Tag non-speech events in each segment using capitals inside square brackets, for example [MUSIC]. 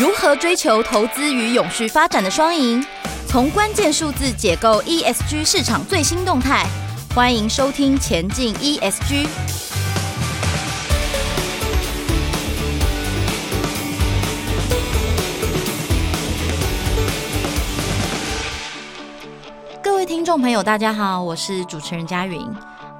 如何追求投资与永续发展的双赢？从关键数字解构 ESG 市场最新动态。欢迎收听《前进 ESG》。各位听众朋友，大家好，我是主持人佳云。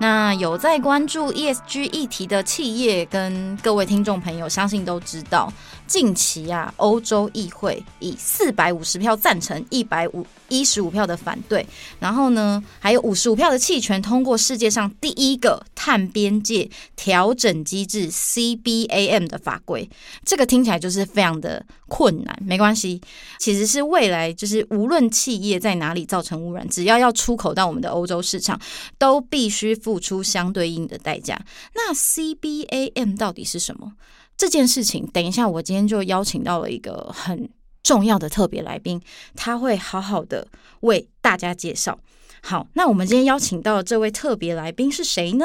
那有在关注 ESG 议题的企业跟各位听众朋友，相信都知道，近期啊，欧洲议会以四百五十票赞成，一百五一十五票的反对，然后呢，还有五十五票的弃权，通过世界上第一个碳边界调整机制 CBAM 的法规。这个听起来就是非常的困难，没关系，其实是未来就是无论企业在哪里造成污染，只要要出口到我们的欧洲市场，都必须付出相对应的代价。那 CBAM 到底是什么？这件事情，等一下，我今天就邀请到了一个很重要的特别来宾，他会好好的为大家介绍。好，那我们今天邀请到的这位特别来宾是谁呢？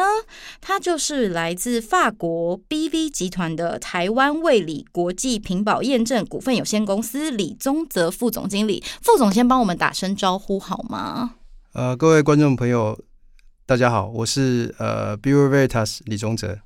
他就是来自法国 BV 集团的台湾卫理国际品保验证股份有限公司李宗泽副总经理。副总先帮我们打声招呼好吗？呃，各位观众朋友。大家好，我是呃 b u r e Veritas 李宗泽。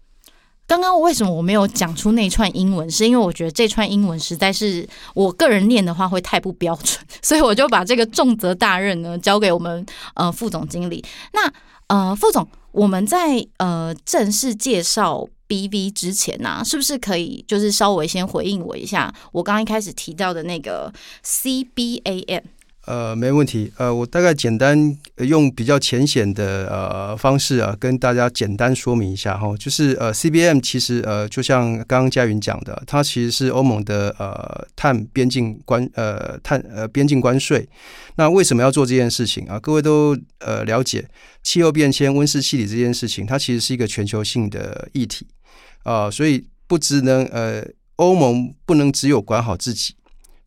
刚刚为什么我没有讲出那串英文？是因为我觉得这串英文实在是我个人念的话会太不标准，所以我就把这个重责大任呢交给我们呃副总经理。那呃副总，我们在呃正式介绍 BV 之前呢、是不是可以就是稍微先回应我一下我刚刚一开始提到的那个 CBAM？呃，没问题。呃，我大概简单用比较浅显的呃方式啊，跟大家简单说明一下哈。就是呃，CBM 其实呃，就像刚刚佳云讲的，它其实是欧盟的呃碳边境关呃碳呃边境关税。那为什么要做这件事情啊？各位都呃了解，气候变迁、温室气体这件事情，它其实是一个全球性的议题啊，所以不只能呃，欧盟不能只有管好自己。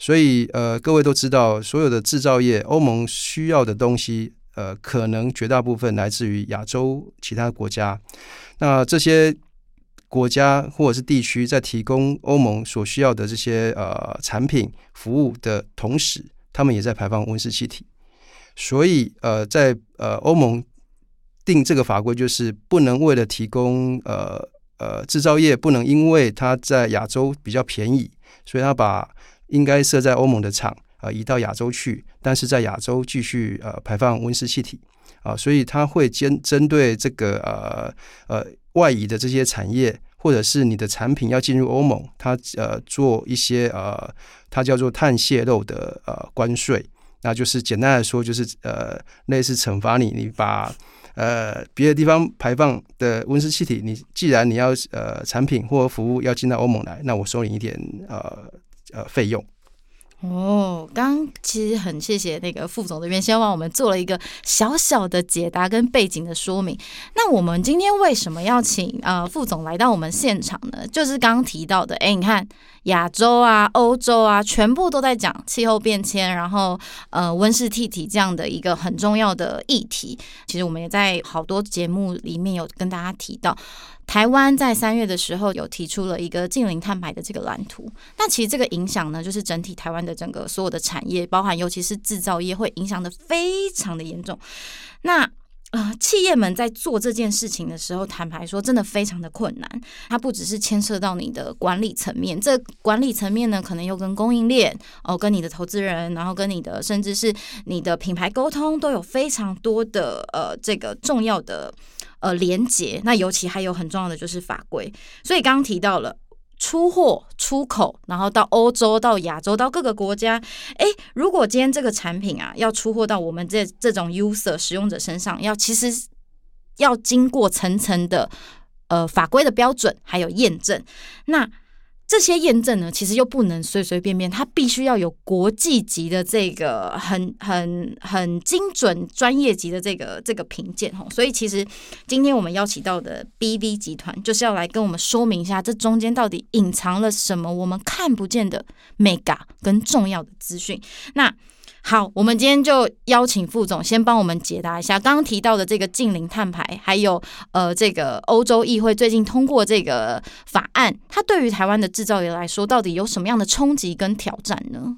所以，呃，各位都知道，所有的制造业，欧盟需要的东西，呃，可能绝大部分来自于亚洲其他国家。那这些国家或者是地区，在提供欧盟所需要的这些呃产品服务的同时，他们也在排放温室气体。所以，呃，在呃欧盟定这个法规，就是不能为了提供呃呃制造业，不能因为它在亚洲比较便宜，所以它把应该设在欧盟的厂啊、呃，移到亚洲去，但是在亚洲继续呃排放温室气体啊、所以它会针针对这个呃呃外移的这些产业，或者是你的产品要进入欧盟，它呃做一些呃它叫做碳泄漏的呃关税，那就是简单来说就是呃类似惩罚你，你把呃别的地方排放的温室气体，你既然你要呃产品或服务要进到欧盟来，那我收你一点呃。呃，费用哦，刚其实很谢谢那个副总这边先帮我们做了一个小小的解答跟背景的说明。那我们今天为什么要请呃副总来到我们现场呢？就是刚刚提到的，哎，你看亚洲啊、欧洲啊，全部都在讲气候变迁，然后呃温室气体这样的一个很重要的议题。其实我们也在好多节目里面有跟大家提到。台湾在三月的时候有提出了一个净零碳排的这个蓝图，那其实这个影响呢，就是整体台湾的整个所有的产业，包含尤其是制造业，会影响得非常的严重。那呃，企业们在做这件事情的时候，坦白说，真的非常的困难。它不只是牵涉到你的管理层面，这管理层面呢，可能又跟供应链哦，跟你的投资人，然后跟你的甚至是你的品牌沟通，都有非常多的呃这个重要的。呃，连接，那尤其还有很重要的就是法规，所以刚刚提到了出货、出口，然后到欧洲、到亚洲、到各个国家。诶，如果今天这个产品啊要出货到我们这这种 user 使用者身上，要其实要经过层层的呃法规的标准，还有验证，那。这些验证呢，其实又不能随随便便，它必须要有国际级的这个很很很精准专业级的这个这个评鉴吼。所以其实今天我们邀请到的 BV 集团，就是要来跟我们说明一下，这中间到底隐藏了什么我们看不见的 mega 跟重要的资讯。那好，我们今天就邀请副总先帮我们解答一下刚刚提到的这个近邻碳排，还有呃，这个欧洲议会最近通过这个法案，它对于台湾的制造业来说，到底有什么样的冲击跟挑战呢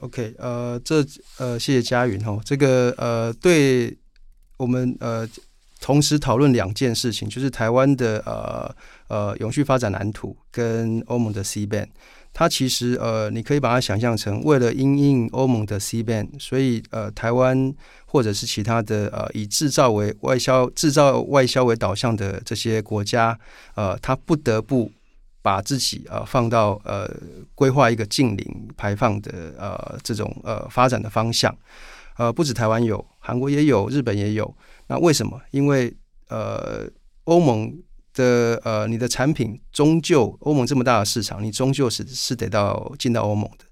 ？OK，呃，这呃，谢谢佳云哦，这个呃，对我们呃，同时讨论两件事情，就是台湾的呃呃永续发展蓝图跟欧盟的 CBAM。它其实呃，你可以把它想象成为了因应欧盟的 CBAM，所以呃，台湾或者是其他的呃以制造为外销、制造外销为导向的这些国家，呃，它不得不把自己呃放到呃规划一个近零排放的呃这种呃发展的方向。呃，不止台湾有，韩国也有，日本也有。那为什么？因为呃，欧盟。的呃，你的产品终究欧盟这么大的市场，你终究是是得到进到欧盟的。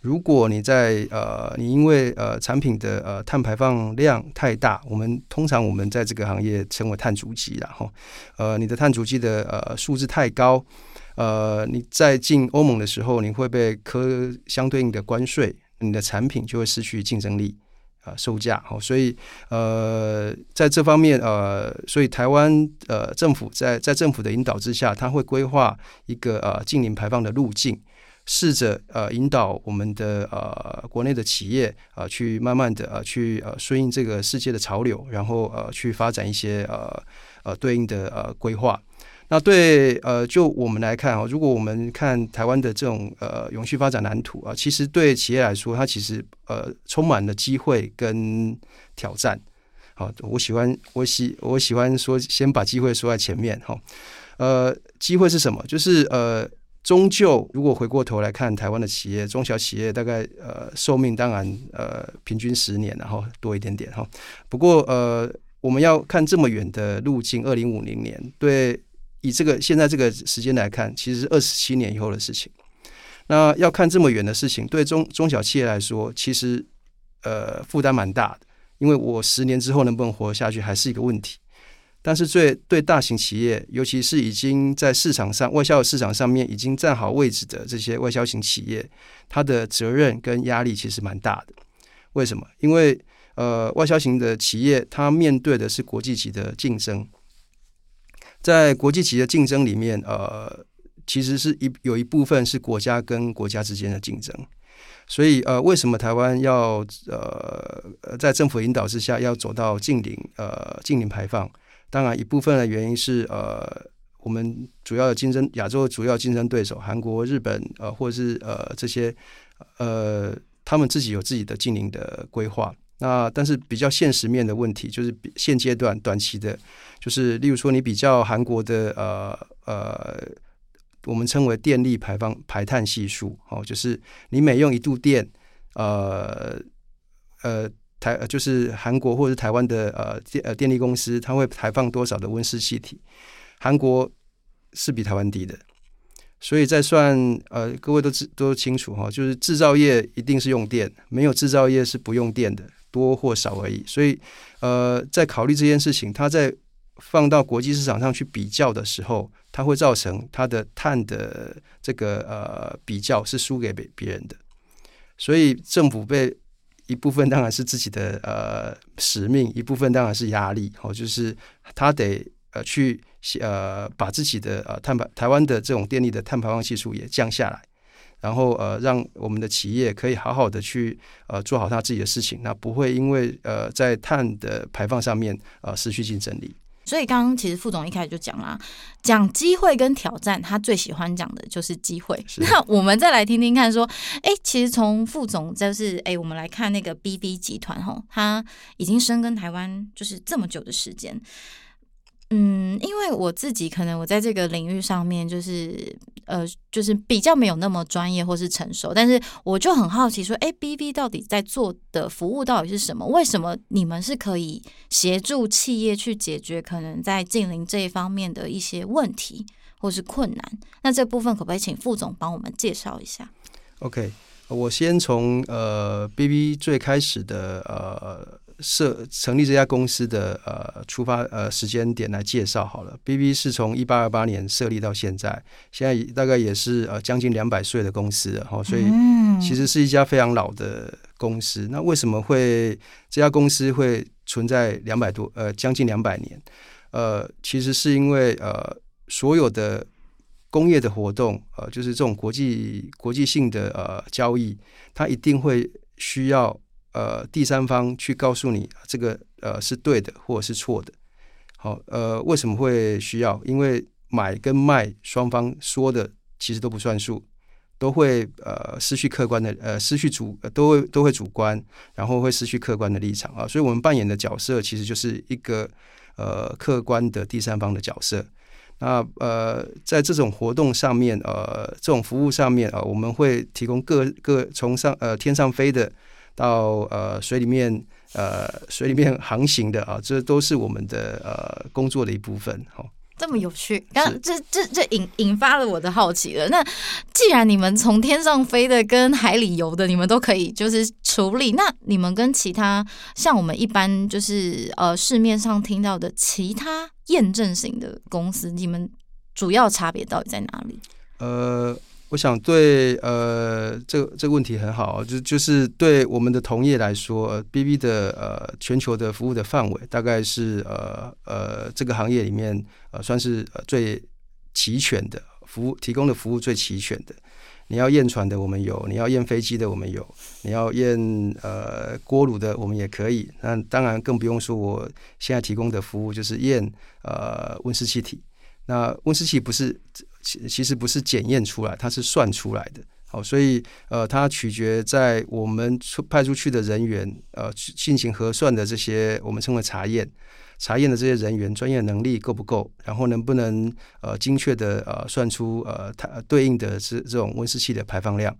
如果你在呃，你因为呃产品的呃碳排放量太大，我们通常我们在这个行业称为碳足迹，然后呃你的碳足迹的呃数字太高，呃你在进欧盟的时候，你会被科相对应的关税，你的产品就会失去竞争力。啊，售价好，所以呃，在这方面呃，所以台湾呃政府在在政府的引导之下，他会规划一个呃净零排放的路径，试着呃引导我们的呃国内的企业啊、呃，去慢慢的呃去呃顺应这个世界的潮流，然后呃去发展一些呃呃对应的呃规划。那对呃，就我们来看啊，如果我们看台湾的这种呃永续发展蓝图啊，其实对企业来说，它其实呃充满了机会跟挑战。好，我喜欢我喜我喜欢说，先把机会说在前面哈。呃，机会是什么？就是呃，终究如果回过头来看台湾的企业，中小企业大概呃寿命当然呃平均十年，然后多一点点哈。不过呃，我们要看这么远的路径，二零五零年对。以这个现在这个时间来看，其实是二十七年以后的事情。那要看这么远的事情，对中中小企业来说，其实呃负担蛮大的，因为我十年之后能不能活下去还是一个问题。但是对对大型企业，尤其是已经在市场上外销市场上面已经站好位置的这些外销型企业，它的责任跟压力其实蛮大的。为什么？因为呃外销型的企业，它面对的是国际级的竞争。在国际级的竞争里面，呃，其实是一有一部分是国家跟国家之间的竞争，所以呃，为什么台湾要呃在政府引导之下要走到近零呃近零排放？当然一部分的原因是呃我们主要的竞争亚洲主要竞争对手韩国、日本呃或者是呃这些呃他们自己有自己的近零的规划。那但是比较现实面的问题就是现阶段短期的，就是例如说你比较韩国的呃呃，我们称为电力排放排碳系数哦，就是你每用一度电，呃呃台就是韩国或者是台湾的呃电呃电力公司，它会排放多少的温室气体？韩国是比台湾低的，所以在算呃各位都知都清楚哈，就是制造业一定是用电，没有制造业是不用电的。多或少而已，所以，呃，在考虑这件事情，它在放到国际市场上去比较的时候，它会造成它的碳的这个呃比较是输给别别人的，所以政府被一部分当然是自己的呃使命，一部分当然是压力，哦，就是他得呃去呃把自己的呃碳排台湾的这种电力的碳排放系数也降下来。然后呃，让我们的企业可以好好的去呃做好他自己的事情，那不会因为呃在碳的排放上面呃失去竞争力。所以刚刚其实副总一开始就讲啦，讲机会跟挑战，他最喜欢讲的就是机会。那我们再来听听看，说，哎，其实从副总就是哎，我们来看那个 BV 集团哈，他已经深耕台湾就是这么久的时间。嗯，因为我自己可能我在这个领域上面就是呃，就是比较没有那么专业或是成熟，但是我就很好奇说，哎，BV 到底在做的服务到底是什么？为什么你们是可以协助企业去解决可能在近邻这一方面的一些问题或是困难？那这部分可不可以请副总帮我们介绍一下？OK，我先从呃 BB 最开始的呃。设成立这家公司的呃出发呃时间点来介绍好了。B B 是从一八二八年设立到现在，现在大概也是呃将近两百岁的公司了哈，所以嗯，其实是一家非常老的公司。那为什么会这家公司会存在两百多呃将近两百年？呃，其实是因为呃所有的工业的活动呃就是这种国际国际性的呃交易，它一定会需要呃第三方去告诉你这个呃是对的或者是错的。好，呃，为什么会需要？因为买跟卖双方说的其实都不算数，都会呃失去客观的呃失去主都会都会主观，然后会失去客观的立场啊。所以我们扮演的角色其实就是一个呃客观的第三方的角色。那呃在这种活动上面呃这种服务上面啊、呃，我们会提供各各从上呃天上飞的到呃水里面。呃，水里面航行的啊，这都是我们的呃工作的一部分。好，这么有趣，刚这这这引引发了我的好奇了。那既然你们从天上飞的跟海里游的，你们都可以就是处理，那你们跟其他像我们一般就是呃市面上听到的其他验证型的公司，你们主要差别到底在哪里？呃。我想对呃，这个这个问题很好，就就是对我们的同业来说，BB 的呃全球的服务的范围大概是呃呃这个行业里面呃算是最齐全的服务，提供的服务最齐全的。你要验船的我们有，你要验飞机的我们有，你要验呃锅炉的我们也可以。那当然更不用说我现在提供的服务就是验呃温室气体。那温室气不是。其其实不是检验出来，它是算出来的。好，所以呃，它取决在我们出派出去的人员呃进行核算的这些我们称为查验查验的这些人员专业能力够不够，然后能不能呃精确的呃算出呃它对应的是这种温室气的排放量。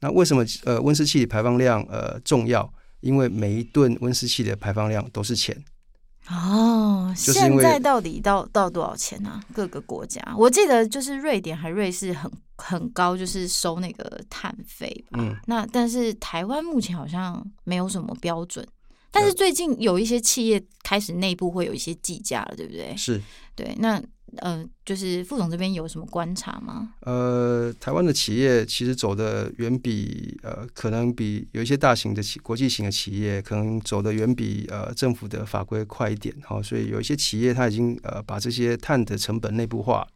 那为什么呃温室气体排放量呃重要？因为每一吨温室气的排放量都是钱。哦，现在到底到到多少钱呢、啊？各个国家，我记得就是瑞典还瑞士很很高，就是收那个碳费吧。嗯，那但是台湾目前好像没有什么标准，但是最近有一些企业开始内部会有一些计价了，对不对？是，对，那。呃，就是副总这边有什么观察吗？呃，台湾的企业其实走的远比呃，可能比有一些大型的企国际型的企业可能走的远比呃政府的法规快一点哈、所以有一些企业它已经呃把这些碳的成本内部化。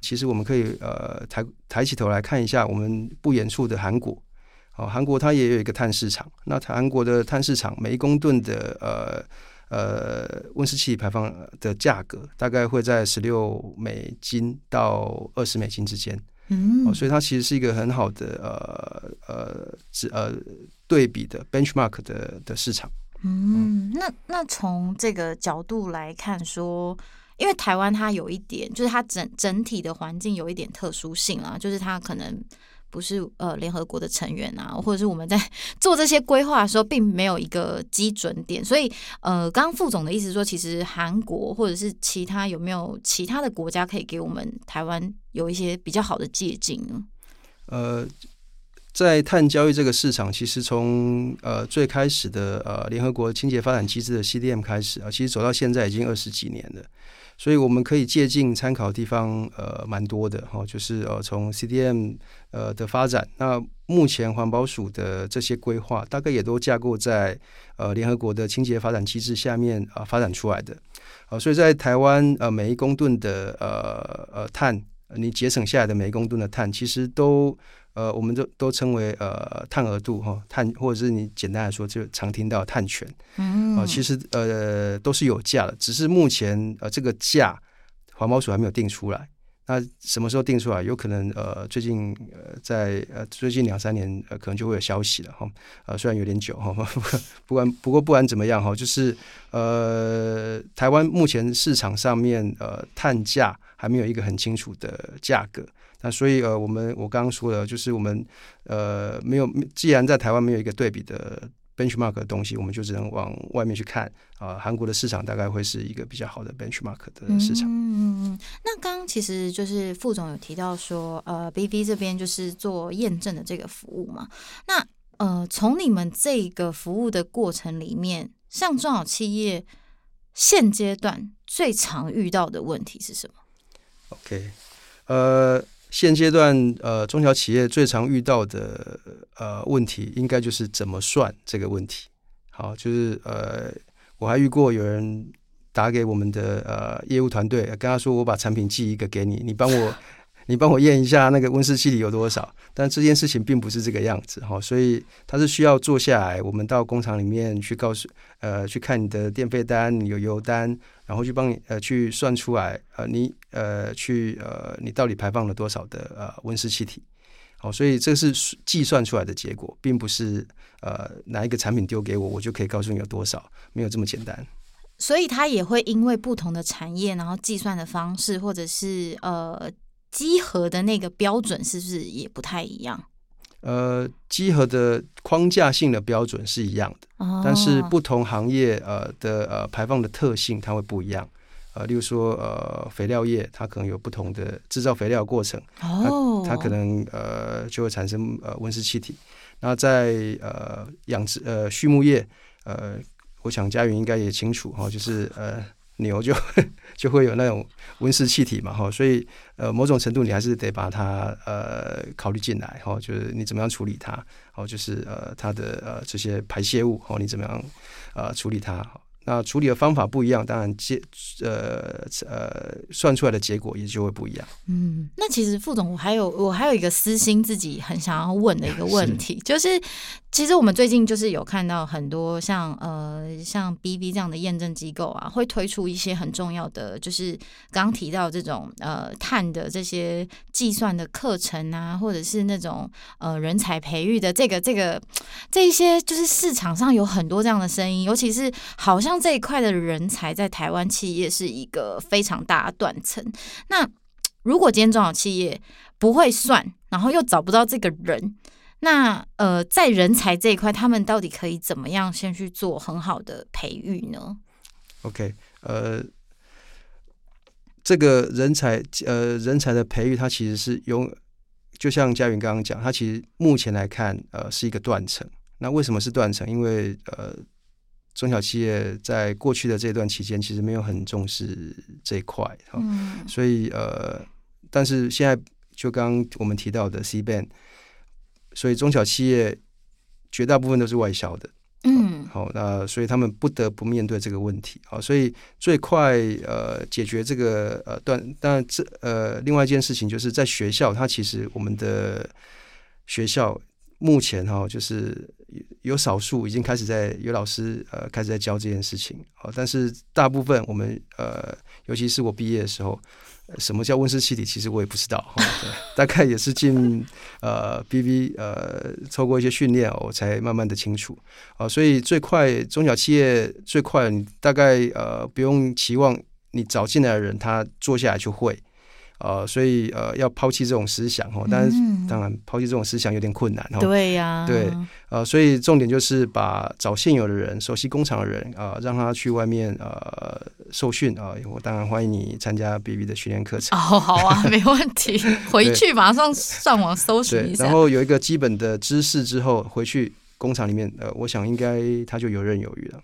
其实我们可以呃抬抬起头来看一下我们不远处的韩国，哦，韩国它也有一个碳市场，那韩国的碳市场每一公吨的呃。呃，温室气体排放的价格大概会在十六美金到二十美金之间，嗯、哦，所以它其实是一个很好的呃呃呃对比的 benchmark 的的市场。嗯，那那从这个角度来看说，因为台湾它有一点，就是它整整体的环境有一点特殊性啊，就是它可能。不是呃联合国的成员啊，或者是我们在 [LAUGHS] 做这些规划的时候，并没有一个基准点。所以呃，刚刚副总的意思说，其实韩国或者是其他有没有其他的国家可以给我们台湾有一些比较好的借镜呢？呃，在碳交易这个市场，其实从呃最开始的呃联合国清洁发展机制的 CDM 开始啊，其实走到现在已经二十几年了。所以我们可以借鉴参考地方，呃，蛮多的哈，就是呃，从 CDM 呃的发展，那目前环保署的这些规划，大概也都架构在呃联合国的清洁发展机制下面啊、发展出来的，啊，所以在台湾呃每一公吨的呃呃碳，你节省下来的每一公吨的碳，其实都。呃，我们都都称为呃碳额度哈，碳或者是你简单来说就常听到碳权，嗯，啊、呃，其实呃都是有价的，只是目前呃这个价环保署还没有定出来。那什么时候定出来？有可能呃最近呃在呃最近两三年呃可能就会有消息了哈。呃虽然有点久哈，[LAUGHS] 不管不过不管怎么样哈，就是呃台湾目前市场上面呃碳价还没有一个很清楚的价格。那所以呃，我们我刚刚说的，就是我们呃没有，既然在台湾没有一个对比的 benchmark 的东西，我们就只能往外面去看啊。呃，韩国的市场大概会是一个比较好的 benchmark 的市场。嗯嗯。那刚刚其实就是副总有提到说，呃，BV 这边就是做验证的这个服务嘛。那呃，从你们这个服务的过程里面，像中小企业现阶段最常遇到的问题是什么？OK，呃。现阶段呃中小企业最常遇到的呃问题，应该就是怎么算这个问题。好，就是呃我还遇过有人打给我们的呃业务团队，跟他说我把产品寄一个给你，你帮我。你帮我验一下那个温室气体有多少？但这件事情并不是这个样子哈，所以它是需要坐下来，我们到工厂里面去告诉呃去看你的电费单、你有油单，然后去帮你呃去算出来呃你呃去呃你到底排放了多少的呃温室气体？好，所以这是计算出来的结果，并不是呃拿一个产品丢给我，我就可以告诉你有多少，没有这么简单。所以它也会因为不同的产业，然后计算的方式或者是呃。稽核的那个标准是不是也不太一样？呃，稽核的框架性的标准是一样的，哦、但是不同行业呃的呃排放的特性它会不一样。呃，例如说呃肥料业，它可能有不同的制造肥料过程，哦，它，它可能呃就会产生呃温室气体。那在呃养殖呃畜牧业，呃，我想佳云应该也清楚哈、哦，就是呃。牛 [LAUGHS] 就就会有那种温室气体嘛，哈，所以呃，某种程度你还是得把它呃考虑进来，哈，就是你怎么样处理它，哦，就是呃它的呃这些排泄物，哦，你怎么样呃处理它。那处理的方法不一样，当然结呃呃算出来的结果也就会不一样。嗯，那其实副总，我还有我还有一个私心自己很想要问的一个问题，是就是其实我们最近就是有看到很多像呃像 B B 这样的验证机构啊，会推出一些很重要的，就是刚刚提到这种呃碳的这些计算的课程啊，或者是那种呃人才培育的这个这个这一些，就是市场上有很多这样的声音，尤其是好像。这一块的人才在台湾企业是一个非常大的断层。那如果今天中小企业不会算，然后又找不到这个人，那呃，在人才这一块，他们到底可以怎么样先去做很好的培育呢？OK，呃，这个人才呃人才的培育，它其实是用，就像嘉云刚刚讲，它其实目前来看呃是一个断层。那为什么是断层？因为呃。中小企业在过去的这段期间，其实没有很重视这一块，嗯，所以呃，但是现在就刚刚我们提到的 CBAM，所以中小企业绝大部分都是外销的，嗯，好，那所以他们不得不面对这个问题，好，所以最快呃解决这个呃断，当然这呃另外一件事情就是在学校，它其实我们的学校。目前哈，就是有少数已经开始在有老师呃开始在教这件事情，好，但是大部分我们呃，尤其是我毕业的时候，什么叫温室气体，其实我也不知道，大概也是进呃 BV 呃透过一些训练，我才慢慢的清楚，啊，所以最快中小企业最快，你大概呃不用期望你找进来的人他坐下来就会。呃，所以呃，要抛弃这种思想哦，但是当然抛弃这种思想有点困难哦。对呀，对，呃，所以重点就是把找现有的人，熟悉工厂的人啊，呃，让他去外面呃受训啊。我当然欢迎你参加 BB 的训练课程。哦，好啊，[LAUGHS] 没问题，回去马上上网搜寻一下。然后有一个基本的知识之后，回去工厂里面，呃，我想应该他就游刃有余了。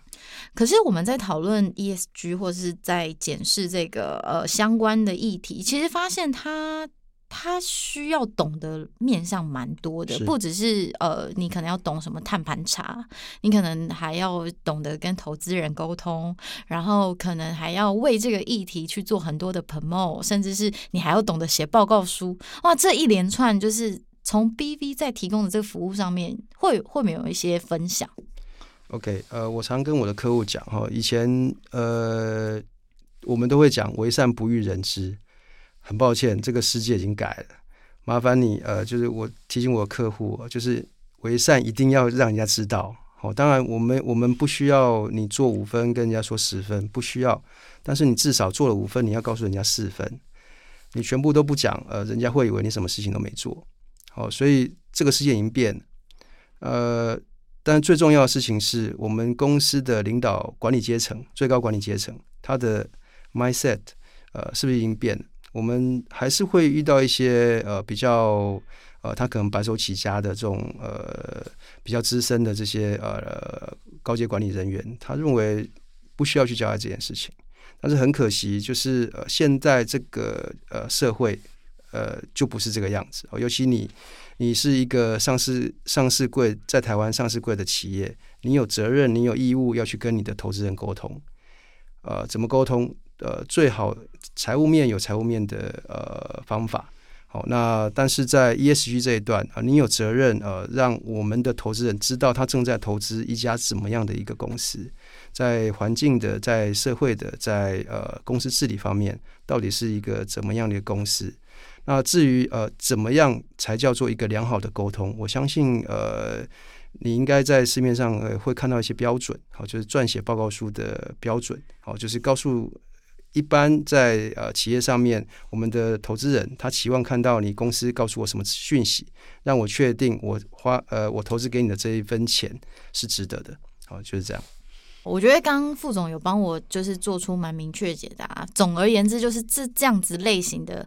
可是我们在讨论 ESG 或是在检视这个呃相关的议题，其实发现他他需要懂得面向蛮多的，不只是呃你可能要懂什么碳盘查，你可能还要懂得跟投资人沟通，然后可能还要为这个议题去做很多的 promote，甚至是你还要懂得写报告书。哇，这一连串就是从 BV 在提供的这个服务上面，会会没有一些分享？OK，呃，我常跟我的客户讲哈，以前呃，我们都会讲为善不欲人知。很抱歉，这个世界已经改了，麻烦你呃，就是我提醒我的客户，就是为善一定要让人家知道。好，当然我们我们不需要你做五分跟人家说十分，不需要，但是你至少做了五分，你要告诉人家四分。你全部都不讲，呃，人家会以为你什么事情都没做。好，所以这个世界已经变了，呃。但最重要的事情是我们公司的领导管理阶层、最高管理阶层，他的 mindset，呃，是不是已经变了？我们还是会遇到一些呃比较呃，他可能白手起家的这种呃比较资深的这些呃高阶管理人员，他认为不需要去交代这件事情。但是很可惜，就是呃现在这个呃社会呃就不是这个样子。哦尤其你你是一个上市上市柜在台湾上市柜的企业，你有责任，你有义务要去跟你的投资人沟通。呃，怎么沟通？呃，最好财务面有财务面的呃方法。好，那但是在 ESG 这一段啊，你有责任呃，让我们的投资人知道他正在投资一家怎么样的一个公司，在环境的、在社会的、在呃公司治理方面，到底是一个怎么样的一个公司？那至于呃怎么样才叫做一个良好的沟通，我相信呃你应该在市面上呃会看到一些标准，好，就是撰写报告书的标准，好，就是告诉。一般在呃企业上面，我们的投资人他期望看到你公司告诉我什么讯息，让我确定我花呃我投资给你的这一分钱是值得的。好，就是这样。我觉得刚刚副总有帮我就是做出蛮明确解答。总而言之，就是这这样子类型的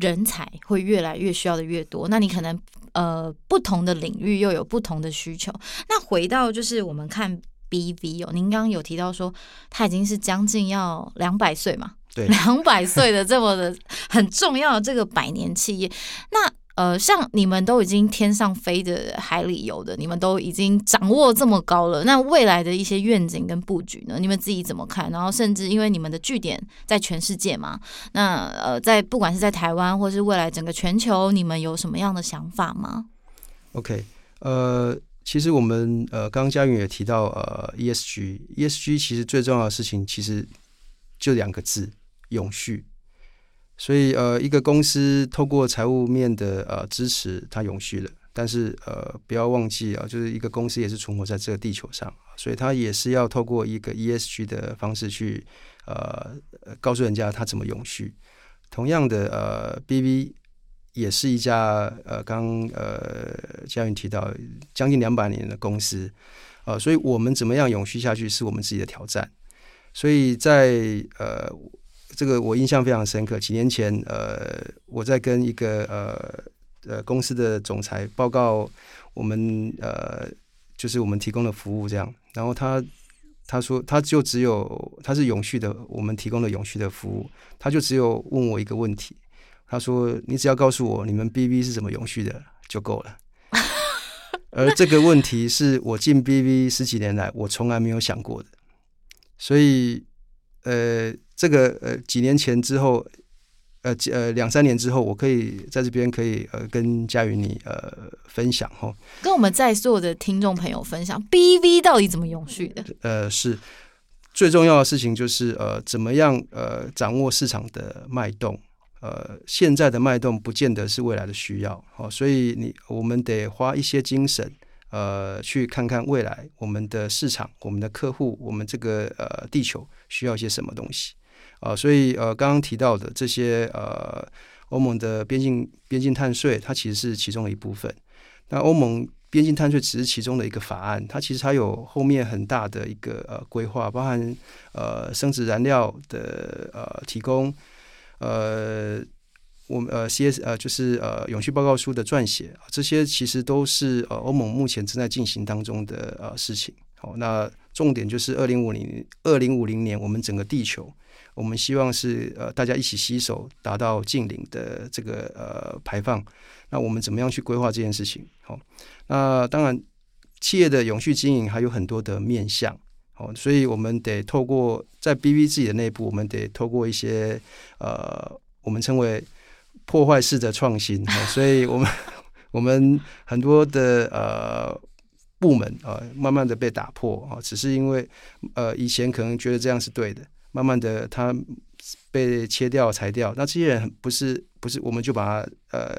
人才会越来越需要的越多。那你可能呃不同的领域又有不同的需求。那回到就是我们看。BV 哦，您刚刚有提到说他已经是将近要两百岁嘛？对，两百岁的这么的很重要的这个百年企业。那呃，像你们都已经天上飞的、海里游的，你们都已经掌握这么高了。那未来的一些愿景跟布局呢？你们自己怎么看？然后甚至因为你们的据点在全世界嘛，那呃，在不管是在台湾或是未来整个全球，你们有什么样的想法吗？OK，呃。其实我们呃，刚刚嘉云也提到呃，ESG，ESG 其实最重要的事情其实就两个字：永续。所以呃，一个公司透过财务面的呃支持，它永续了。但是呃，不要忘记啊，就是一个公司也是存活在这个地球上，所以它也是要透过一个 ESG 的方式去呃告诉人家它怎么永续。同样的呃，BV。也是一家呃，刚呃，嘉云提到将近两百年的公司，呃，所以我们怎么样永续下去是我们自己的挑战。所以在呃，这个我印象非常深刻。几年前，呃，我在跟一个呃呃公司的总裁报告我们呃，就是我们提供的服务这样，然后他他说他就只有他是永续的，我们提供的永续的服务，他就只有问我一个问题。他说：“你只要告诉我你们 BB 是怎么永续的就够了。[LAUGHS] ”而这个问题是我进 BB 十几年来我从来没有想过的。所以，呃，这个呃几年前之后，呃呃两三年之后，我可以在这边可以呃跟佳云你呃分享哈，跟我们在座的听众朋友分享 BV 到底怎么永续的？呃，是最重要的事情就是呃怎么样呃掌握市场的脉动。呃，现在的脉动不见得是未来的需要，哦，所以你我们得花一些精神，呃，去看看未来我们的市场、我们的客户、我们这个呃地球需要一些什么东西，啊、所以呃，刚刚提到的这些呃，欧盟的边境边境碳税，它其实是其中的一部分。那欧盟边境碳税只是其中的一个法案，它其实还有后面很大的一个呃规划，包含呃生质燃料的呃提供。呃，我们呃，CS 呃，就是呃，永续报告书的撰写，这些其实都是呃，欧盟目前正在进行当中的呃事情。好，那重点就是二零五零二零五零年，我们整个地球，我们希望是呃，大家一起携手达到近零的这个呃排放。那我们怎么样去规划这件事情？好，那当然，企业的永续经营还有很多的面向。哦，所以我们得透过在 BV 自己的内部，我们得透过一些呃，我们称为破坏式的创新。哦，所以我们 [LAUGHS] 我们很多的呃部门啊，呃，慢慢的被打破啊，只是因为呃以前可能觉得这样是对的，慢慢的他被切掉裁掉，那这些人不是不是，我们就把他呃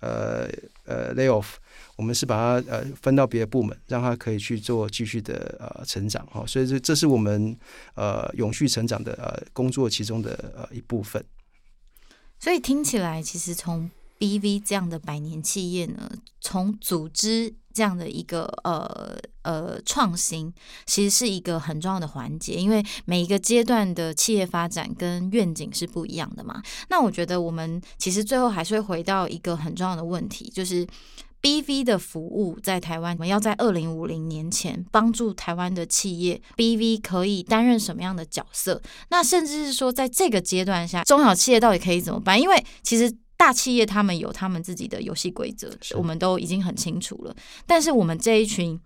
呃呃 lay off。我们是把他呃分到别的部门，让他可以去做继续的呃成长哈，所以这这是我们呃永续成长的呃工作其中的呃一部分。所以听起来，其实从 BV 这样的百年企业呢，从组织这样的一个呃呃创新，其实是一个很重要的环节，因为每一个阶段的企业发展跟愿景是不一样的嘛。那我觉得我们其实最后还是会回到一个很重要的问题，就是。BV 的服务在台湾，我们要在二零五零年前帮助台湾的企业，BV 可以担任什么样的角色？那甚至是说，在这个阶段下，中小企业到底可以怎么办？因为其实。大企业他们有他们自己的游戏规则，我们都已经很清楚了。但是我们这一群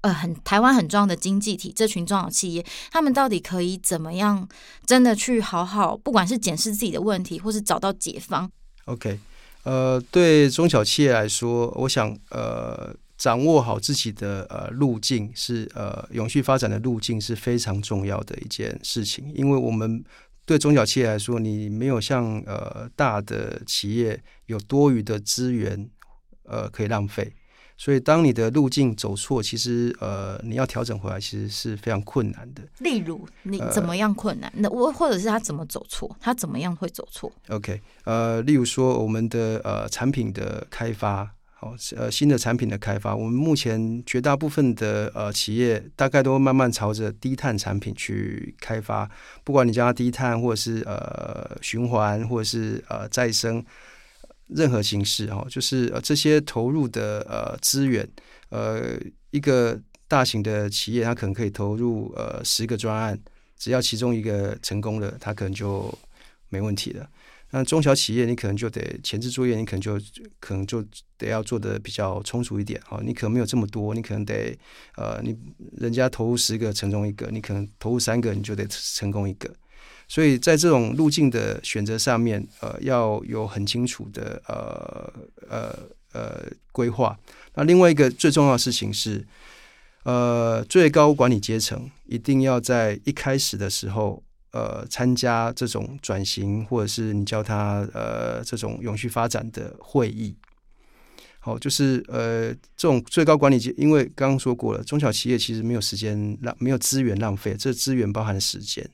呃很台湾很重要的经济体，这群中小企业，他们到底可以怎么样真的去好好，不管是检视自己的问题，或是找到解方？OK，呃，对中小企业来说，我想呃。掌握好自己的呃路径是呃永续发展的路径是非常重要的一件事情，因为我们对中小企业来说，你没有像呃大的企业有多余的资源呃可以浪费，所以当你的路径走错，其实呃你要调整回来其实是非常困难的。例如你怎么样困难？那我、呃、或者是他怎么走错？他怎么样会走错？OK，呃，例如说我们的呃产品的开发。呃，新的产品的开发，我们目前绝大部分的呃企业大概都慢慢朝着低碳产品去开发，不管你叫它低碳，或者是呃循环，或者是呃再生，任何形式哦，就是呃这些投入的呃资源，呃一个大型的企业，它可能可以投入呃十个专案，只要其中一个成功了，它可能就没问题了。那中小企业，你可能就得前置作业，你可能就可能就得要做的比较充足一点哦。你可能没有这么多，你可能得呃，你人家投入十个成功一个，你可能投入三个，你就得成功一个。所以在这种路径的选择上面，呃，要有很清楚的呃呃呃规划。那另外一个最重要的事情是，呃，最高管理阶层一定要在一开始的时候。呃，参加这种转型，或者是你叫他呃这种永续发展的会议，好，就是呃这种最高管理阶，因为刚刚说过了，中小企业其实没有时间浪，没有资源浪费，这资源包含时间，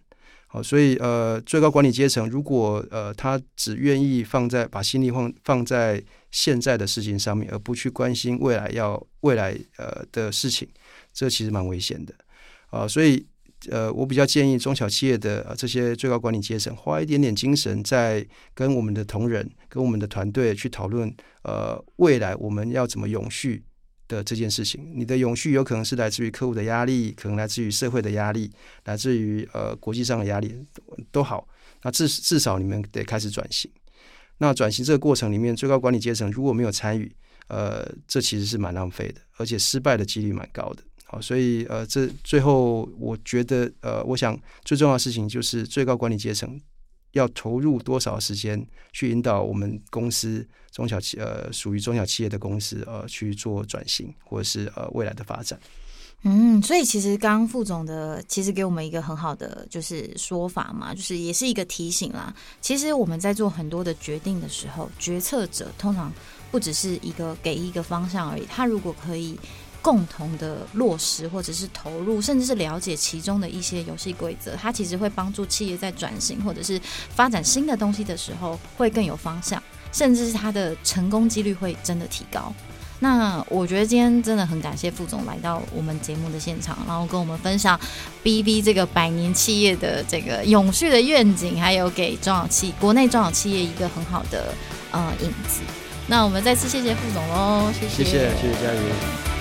好，所以呃最高管理阶层如果呃他只愿意放在把心力放放在现在的事情上面，而不去关心未来要未来呃的事情，这其实蛮危险的啊，所以。呃，我比较建议中小企业的、呃、这些最高管理阶层花一点点精神，在跟我们的同仁、跟我们的团队去讨论，呃，未来我们要怎么永续的这件事情。你的永续有可能是来自于客户的压力，可能来自于社会的压力，来自于呃国际上的压力都好。那至至少你们得开始转型。那转型这个过程里面，最高管理阶层如果没有参与，呃，这其实是蛮浪费的，而且失败的几率蛮高的。好，所以呃，这最后我觉得呃，我想最重要的事情就是最高管理阶层要投入多少时间去引导我们公司中小企呃属于中小企业的公司呃去做转型或者是呃未来的发展。嗯，所以其实刚刚副总的其实给我们一个很好的就是说法嘛，就是也是一个提醒啦。其实我们在做很多的决定的时候，决策者通常不只是一个给一个方向而已，他如果可以。共同的落实，或者是投入，甚至是了解其中的一些游戏规则，它其实会帮助企业在转型或者是发展新的东西的时候会更有方向，甚至是它的成功几率会真的提高。那我觉得今天真的很感谢副总来到我们节目的现场，然后跟我们分享 BB 这个百年企业的这个永续的愿景，还有给中小企国内中小企业一个很好的呃影子。那我们再次谢谢副总喽，谢谢，谢谢，谢谢嘉瑜。